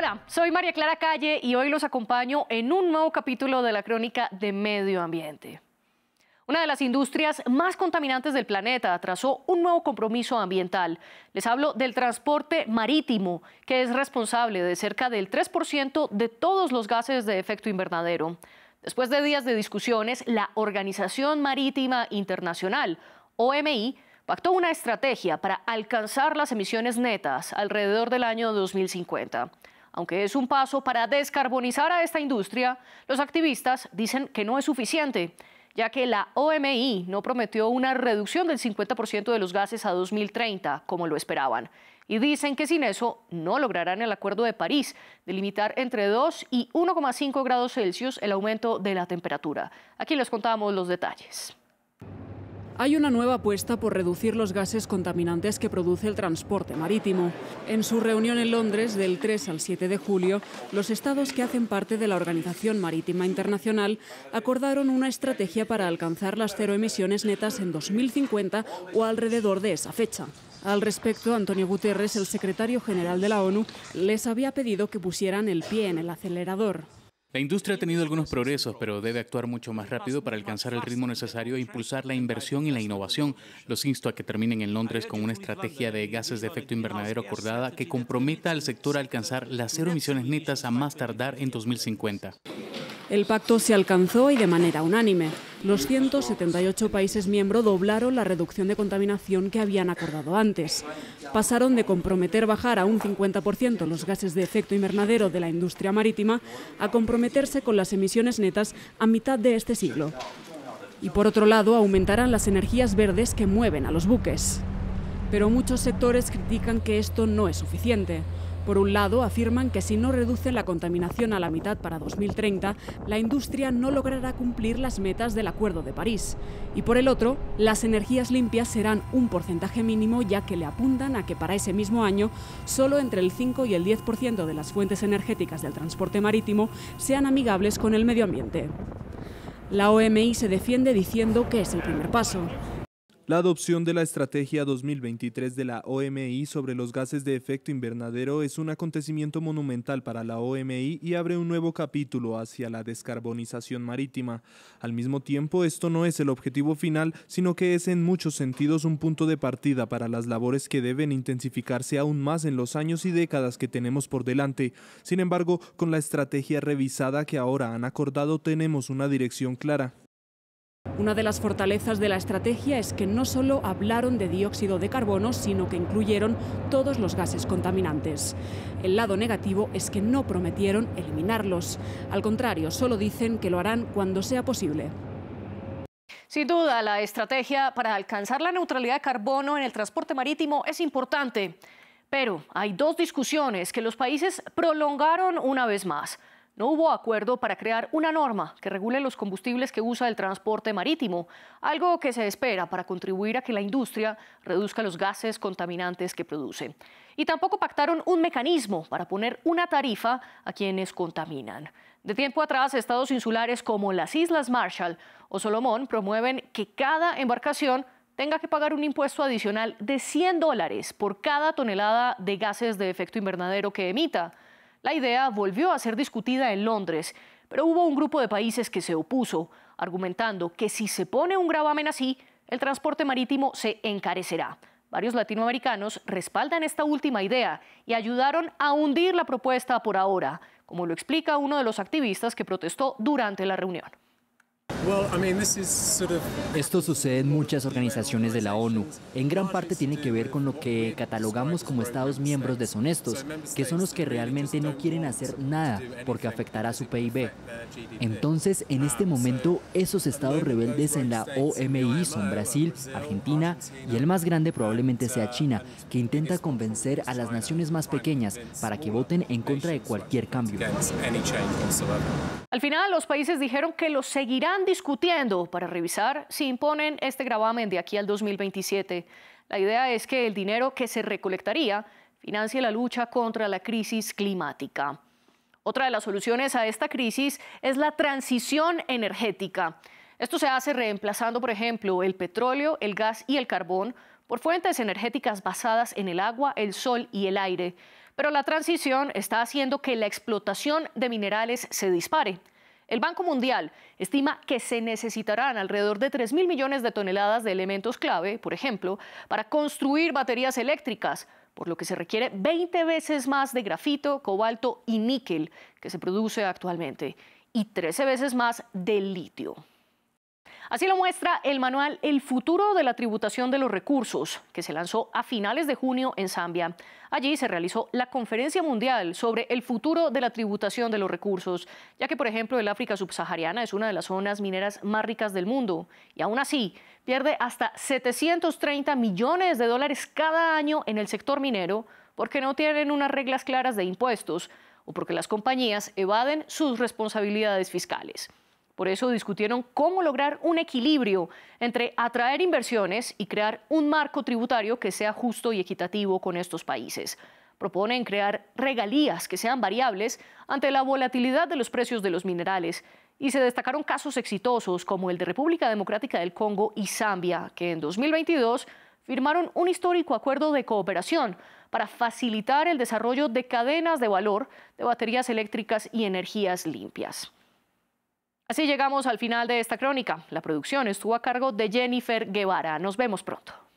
Hola, soy María Clara Calle y hoy los acompaño en un nuevo capítulo de la crónica de medio ambiente. Una de las industrias más contaminantes del planeta trazó un nuevo compromiso ambiental. Les hablo del transporte marítimo, que es responsable de cerca del 3% de todos los gases de efecto invernadero. Después de días de discusiones, la Organización Marítima Internacional, OMI, pactó una estrategia para alcanzar las emisiones netas alrededor del año 2050. Aunque es un paso para descarbonizar a esta industria, los activistas dicen que no es suficiente ya que la OMI no prometió una reducción del 50% de los gases a 2030, como lo esperaban. Y dicen que sin eso no lograrán el Acuerdo de París de limitar entre 2 y 1,5 grados Celsius el aumento de la temperatura. Aquí les contamos los detalles. Hay una nueva apuesta por reducir los gases contaminantes que produce el transporte marítimo. En su reunión en Londres del 3 al 7 de julio, los estados que hacen parte de la Organización Marítima Internacional acordaron una estrategia para alcanzar las cero emisiones netas en 2050 o alrededor de esa fecha. Al respecto, Antonio Guterres, el secretario general de la ONU, les había pedido que pusieran el pie en el acelerador. La industria ha tenido algunos progresos, pero debe actuar mucho más rápido para alcanzar el ritmo necesario e impulsar la inversión y la innovación. Los insto a que terminen en Londres con una estrategia de gases de efecto invernadero acordada que comprometa al sector a alcanzar las cero emisiones netas a más tardar en 2050. El pacto se alcanzó y de manera unánime. Los 178 países miembros doblaron la reducción de contaminación que habían acordado antes. Pasaron de comprometer bajar a un 50% los gases de efecto invernadero de la industria marítima a comprometerse con las emisiones netas a mitad de este siglo. Y por otro lado, aumentarán las energías verdes que mueven a los buques. Pero muchos sectores critican que esto no es suficiente. Por un lado, afirman que si no reducen la contaminación a la mitad para 2030, la industria no logrará cumplir las metas del Acuerdo de París. Y por el otro, las energías limpias serán un porcentaje mínimo ya que le apuntan a que para ese mismo año solo entre el 5 y el 10% de las fuentes energéticas del transporte marítimo sean amigables con el medio ambiente. La OMI se defiende diciendo que es el primer paso. La adopción de la Estrategia 2023 de la OMI sobre los gases de efecto invernadero es un acontecimiento monumental para la OMI y abre un nuevo capítulo hacia la descarbonización marítima. Al mismo tiempo, esto no es el objetivo final, sino que es en muchos sentidos un punto de partida para las labores que deben intensificarse aún más en los años y décadas que tenemos por delante. Sin embargo, con la estrategia revisada que ahora han acordado tenemos una dirección clara. Una de las fortalezas de la estrategia es que no solo hablaron de dióxido de carbono, sino que incluyeron todos los gases contaminantes. El lado negativo es que no prometieron eliminarlos. Al contrario, solo dicen que lo harán cuando sea posible. Sin duda, la estrategia para alcanzar la neutralidad de carbono en el transporte marítimo es importante. Pero hay dos discusiones que los países prolongaron una vez más no hubo acuerdo para crear una norma que regule los combustibles que usa el transporte marítimo, algo que se espera para contribuir a que la industria reduzca los gases contaminantes que produce. Y tampoco pactaron un mecanismo para poner una tarifa a quienes contaminan. De tiempo atrás, estados insulares como las Islas Marshall o Solomón promueven que cada embarcación tenga que pagar un impuesto adicional de 100 dólares por cada tonelada de gases de efecto invernadero que emita. La idea volvió a ser discutida en Londres, pero hubo un grupo de países que se opuso, argumentando que si se pone un gravamen así, el transporte marítimo se encarecerá. Varios latinoamericanos respaldan esta última idea y ayudaron a hundir la propuesta por ahora, como lo explica uno de los activistas que protestó durante la reunión. Esto sucede en muchas organizaciones de la ONU. En gran parte tiene que ver con lo que catalogamos como Estados miembros deshonestos, que son los que realmente no quieren hacer nada porque afectará su PIB. Entonces, en este momento, esos estados rebeldes en la OMI son Brasil, Argentina y el más grande probablemente sea China, que intenta convencer a las naciones más pequeñas para que voten en contra de cualquier cambio. Al final, los países dijeron que lo seguirán discutiendo para revisar si imponen este gravamen de aquí al 2027. La idea es que el dinero que se recolectaría financie la lucha contra la crisis climática. Otra de las soluciones a esta crisis es la transición energética. Esto se hace reemplazando, por ejemplo, el petróleo, el gas y el carbón por fuentes energéticas basadas en el agua, el sol y el aire. Pero la transición está haciendo que la explotación de minerales se dispare. El Banco Mundial estima que se necesitarán alrededor de 3 mil millones de toneladas de elementos clave, por ejemplo, para construir baterías eléctricas, por lo que se requiere 20 veces más de grafito, cobalto y níquel que se produce actualmente, y 13 veces más de litio. Así lo muestra el manual El futuro de la tributación de los recursos, que se lanzó a finales de junio en Zambia. Allí se realizó la conferencia mundial sobre el futuro de la tributación de los recursos, ya que, por ejemplo, el África subsahariana es una de las zonas mineras más ricas del mundo y aún así pierde hasta 730 millones de dólares cada año en el sector minero porque no tienen unas reglas claras de impuestos o porque las compañías evaden sus responsabilidades fiscales. Por eso discutieron cómo lograr un equilibrio entre atraer inversiones y crear un marco tributario que sea justo y equitativo con estos países. Proponen crear regalías que sean variables ante la volatilidad de los precios de los minerales y se destacaron casos exitosos como el de República Democrática del Congo y Zambia, que en 2022 firmaron un histórico acuerdo de cooperación para facilitar el desarrollo de cadenas de valor de baterías eléctricas y energías limpias. Así llegamos al final de esta crónica. La producción estuvo a cargo de Jennifer Guevara. Nos vemos pronto.